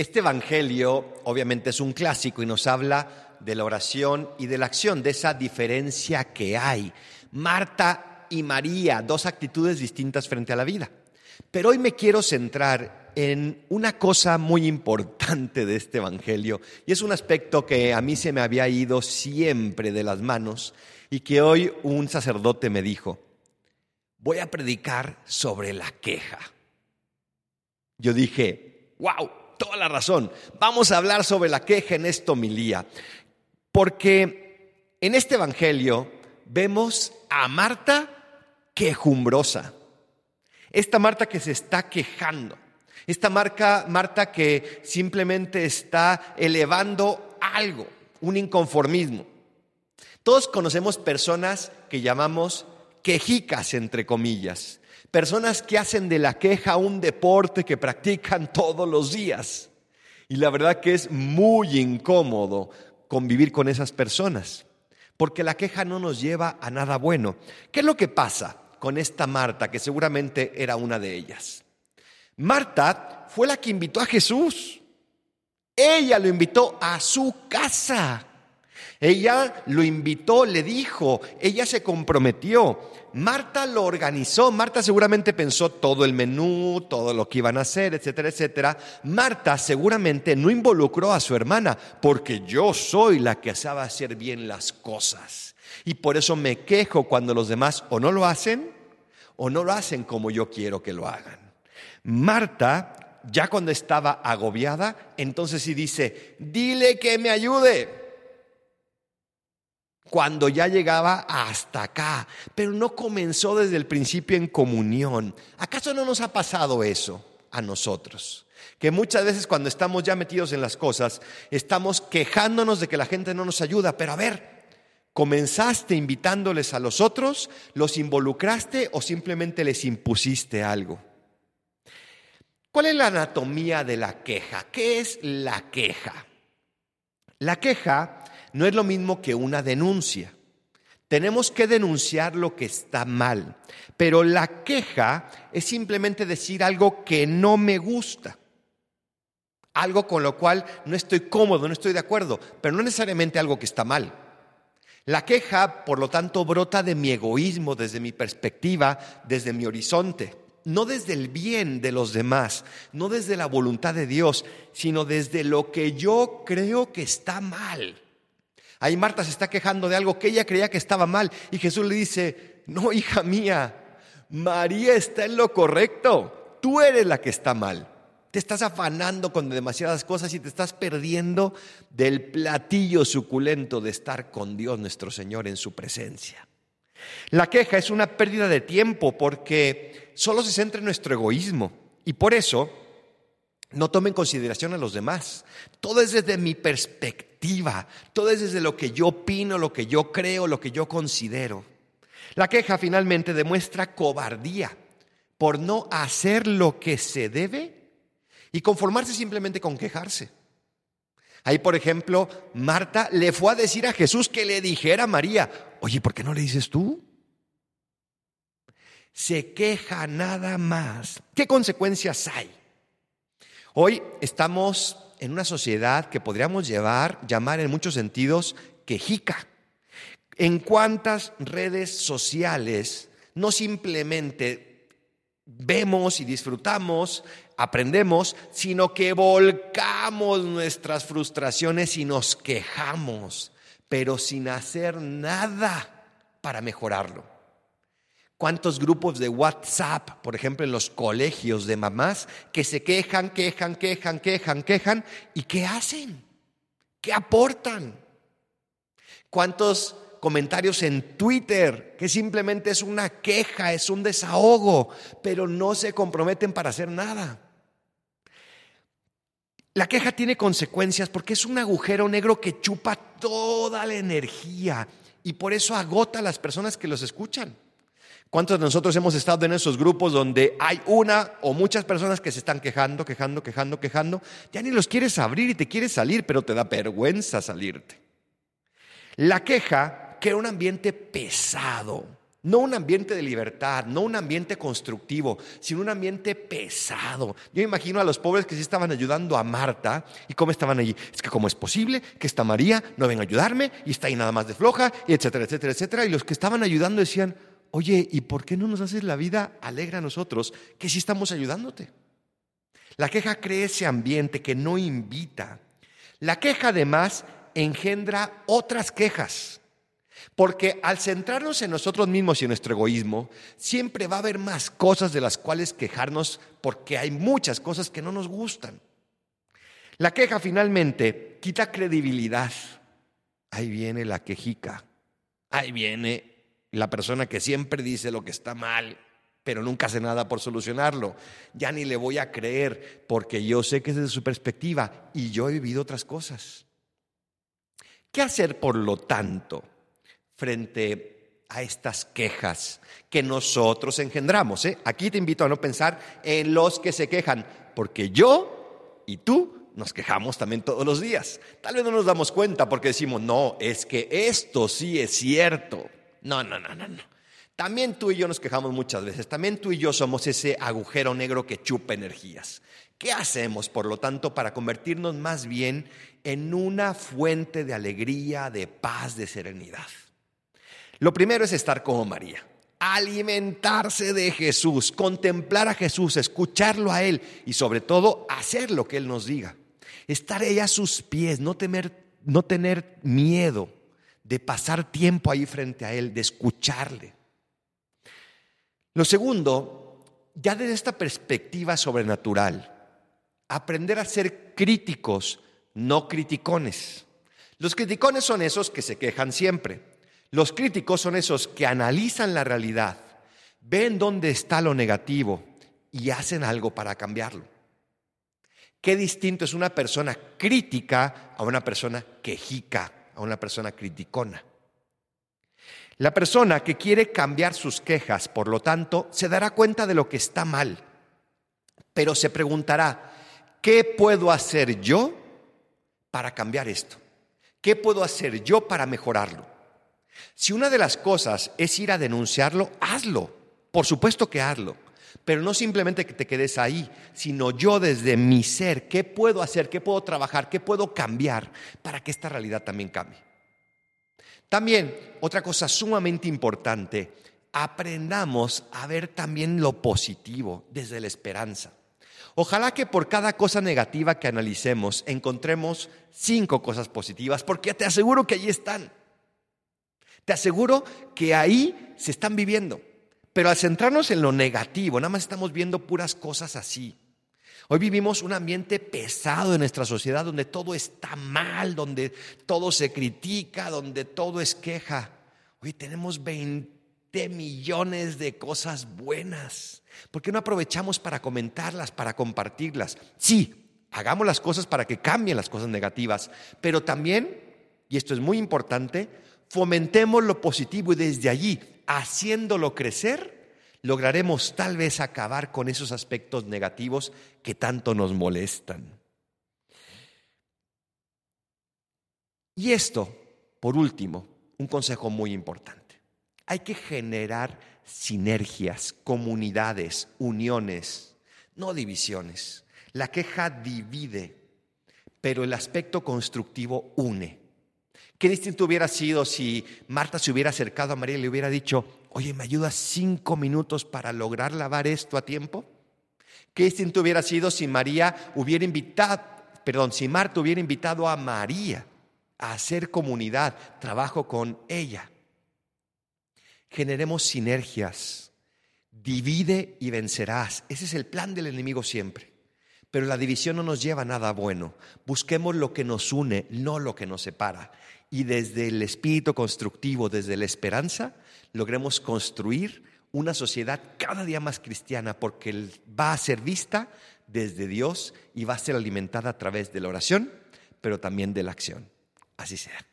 Este Evangelio obviamente es un clásico y nos habla de la oración y de la acción, de esa diferencia que hay. Marta y María, dos actitudes distintas frente a la vida. Pero hoy me quiero centrar en una cosa muy importante de este Evangelio y es un aspecto que a mí se me había ido siempre de las manos y que hoy un sacerdote me dijo, voy a predicar sobre la queja. Yo dije, wow, toda la razón. Vamos a hablar sobre la queja en esta homilía. Porque en este Evangelio vemos a Marta quejumbrosa. Esta Marta que se está quejando. Esta Marta que simplemente está elevando algo, un inconformismo. Todos conocemos personas que llamamos quejicas, entre comillas. Personas que hacen de la queja un deporte que practican todos los días. Y la verdad que es muy incómodo convivir con esas personas, porque la queja no nos lleva a nada bueno. ¿Qué es lo que pasa con esta Marta, que seguramente era una de ellas? Marta fue la que invitó a Jesús. Ella lo invitó a su casa. Ella lo invitó, le dijo, ella se comprometió. Marta lo organizó, Marta seguramente pensó todo el menú, todo lo que iban a hacer, etcétera, etcétera. Marta seguramente no involucró a su hermana, porque yo soy la que sabe hacer bien las cosas. Y por eso me quejo cuando los demás o no lo hacen o no lo hacen como yo quiero que lo hagan. Marta, ya cuando estaba agobiada, entonces sí dice, dile que me ayude cuando ya llegaba hasta acá, pero no comenzó desde el principio en comunión. ¿Acaso no nos ha pasado eso a nosotros? Que muchas veces cuando estamos ya metidos en las cosas, estamos quejándonos de que la gente no nos ayuda, pero a ver, ¿comenzaste invitándoles a los otros? ¿Los involucraste o simplemente les impusiste algo? ¿Cuál es la anatomía de la queja? ¿Qué es la queja? La queja no es lo mismo que una denuncia. Tenemos que denunciar lo que está mal, pero la queja es simplemente decir algo que no me gusta, algo con lo cual no estoy cómodo, no estoy de acuerdo, pero no necesariamente algo que está mal. La queja, por lo tanto, brota de mi egoísmo, desde mi perspectiva, desde mi horizonte, no desde el bien de los demás, no desde la voluntad de Dios, sino desde lo que yo creo que está mal. Ahí Marta se está quejando de algo que ella creía que estaba mal y Jesús le dice, no, hija mía, María está en lo correcto, tú eres la que está mal. Te estás afanando con demasiadas cosas y te estás perdiendo del platillo suculento de estar con Dios nuestro Señor en su presencia. La queja es una pérdida de tiempo porque solo se centra en nuestro egoísmo y por eso no toma en consideración a los demás. Todo es desde mi perspectiva todo es desde lo que yo opino, lo que yo creo, lo que yo considero. La queja finalmente demuestra cobardía por no hacer lo que se debe y conformarse simplemente con quejarse. Ahí, por ejemplo, Marta le fue a decir a Jesús que le dijera a María, oye, ¿por qué no le dices tú? Se queja nada más. ¿Qué consecuencias hay? Hoy estamos en una sociedad que podríamos llevar, llamar en muchos sentidos quejica. ¿En cuántas redes sociales no simplemente vemos y disfrutamos, aprendemos, sino que volcamos nuestras frustraciones y nos quejamos, pero sin hacer nada para mejorarlo? ¿Cuántos grupos de WhatsApp, por ejemplo, en los colegios de mamás, que se quejan, quejan, quejan, quejan, quejan? ¿Y qué hacen? ¿Qué aportan? ¿Cuántos comentarios en Twitter que simplemente es una queja, es un desahogo, pero no se comprometen para hacer nada? La queja tiene consecuencias porque es un agujero negro que chupa toda la energía y por eso agota a las personas que los escuchan. ¿Cuántos de nosotros hemos estado en esos grupos donde hay una o muchas personas que se están quejando, quejando, quejando, quejando? Ya ni los quieres abrir y te quieres salir, pero te da vergüenza salirte. La queja crea un ambiente pesado, No un ambiente de libertad, no un ambiente constructivo, sino un ambiente pesado. Yo imagino a los pobres que sí estaban ayudando a Marta y cómo estaban allí. Es que cómo es posible que esta María no venga a ayudarme y está ahí nada más de floja, y etcétera, etcétera, etcétera. Y los que estaban ayudando decían, oye, ¿y por qué no nos haces la vida alegre a nosotros que sí estamos ayudándote? La queja crea ese ambiente que no invita. La queja además engendra otras quejas. Porque al centrarnos en nosotros mismos y en nuestro egoísmo, siempre va a haber más cosas de las cuales quejarnos porque hay muchas cosas que no nos gustan. La queja finalmente quita credibilidad. Ahí viene la quejica. Ahí viene la persona que siempre dice lo que está mal, pero nunca hace nada por solucionarlo. Ya ni le voy a creer porque yo sé que es desde su perspectiva y yo he vivido otras cosas. ¿Qué hacer por lo tanto? frente a estas quejas que nosotros engendramos. ¿eh? Aquí te invito a no pensar en los que se quejan, porque yo y tú nos quejamos también todos los días. Tal vez no nos damos cuenta porque decimos, no, es que esto sí es cierto. No, no, no, no, no. También tú y yo nos quejamos muchas veces. También tú y yo somos ese agujero negro que chupa energías. ¿Qué hacemos, por lo tanto, para convertirnos más bien en una fuente de alegría, de paz, de serenidad? Lo primero es estar como María, alimentarse de Jesús, contemplar a Jesús, escucharlo a Él y sobre todo hacer lo que Él nos diga. Estar ella a sus pies, no, temer, no tener miedo de pasar tiempo ahí frente a Él, de escucharle. Lo segundo, ya desde esta perspectiva sobrenatural, aprender a ser críticos, no criticones. Los criticones son esos que se quejan siempre. Los críticos son esos que analizan la realidad, ven dónde está lo negativo y hacen algo para cambiarlo. Qué distinto es una persona crítica a una persona quejica, a una persona criticona. La persona que quiere cambiar sus quejas, por lo tanto, se dará cuenta de lo que está mal, pero se preguntará, ¿qué puedo hacer yo para cambiar esto? ¿Qué puedo hacer yo para mejorarlo? Si una de las cosas es ir a denunciarlo, hazlo. Por supuesto que hazlo. Pero no simplemente que te quedes ahí, sino yo desde mi ser, ¿qué puedo hacer? ¿Qué puedo trabajar? ¿Qué puedo cambiar para que esta realidad también cambie? También, otra cosa sumamente importante, aprendamos a ver también lo positivo desde la esperanza. Ojalá que por cada cosa negativa que analicemos encontremos cinco cosas positivas, porque te aseguro que allí están. Te aseguro que ahí se están viviendo. Pero al centrarnos en lo negativo, nada más estamos viendo puras cosas así. Hoy vivimos un ambiente pesado en nuestra sociedad donde todo está mal, donde todo se critica, donde todo es queja. Hoy tenemos 20 millones de cosas buenas. ¿Por qué no aprovechamos para comentarlas, para compartirlas? Sí, hagamos las cosas para que cambien las cosas negativas, pero también, y esto es muy importante, fomentemos lo positivo y desde allí, haciéndolo crecer, lograremos tal vez acabar con esos aspectos negativos que tanto nos molestan. Y esto, por último, un consejo muy importante. Hay que generar sinergias, comunidades, uniones, no divisiones. La queja divide, pero el aspecto constructivo une. Qué distinto hubiera sido si Marta se hubiera acercado a María y le hubiera dicho, oye, ¿me ayudas cinco minutos para lograr lavar esto a tiempo? Qué distinto hubiera sido si María hubiera invitado, perdón, si Marta hubiera invitado a María a hacer comunidad, trabajo con ella. Generemos sinergias. Divide y vencerás. Ese es el plan del enemigo siempre. Pero la división no nos lleva a nada bueno. Busquemos lo que nos une, no lo que nos separa y desde el espíritu constructivo, desde la esperanza, logremos construir una sociedad cada día más cristiana porque va a ser vista desde Dios y va a ser alimentada a través de la oración, pero también de la acción. Así sea.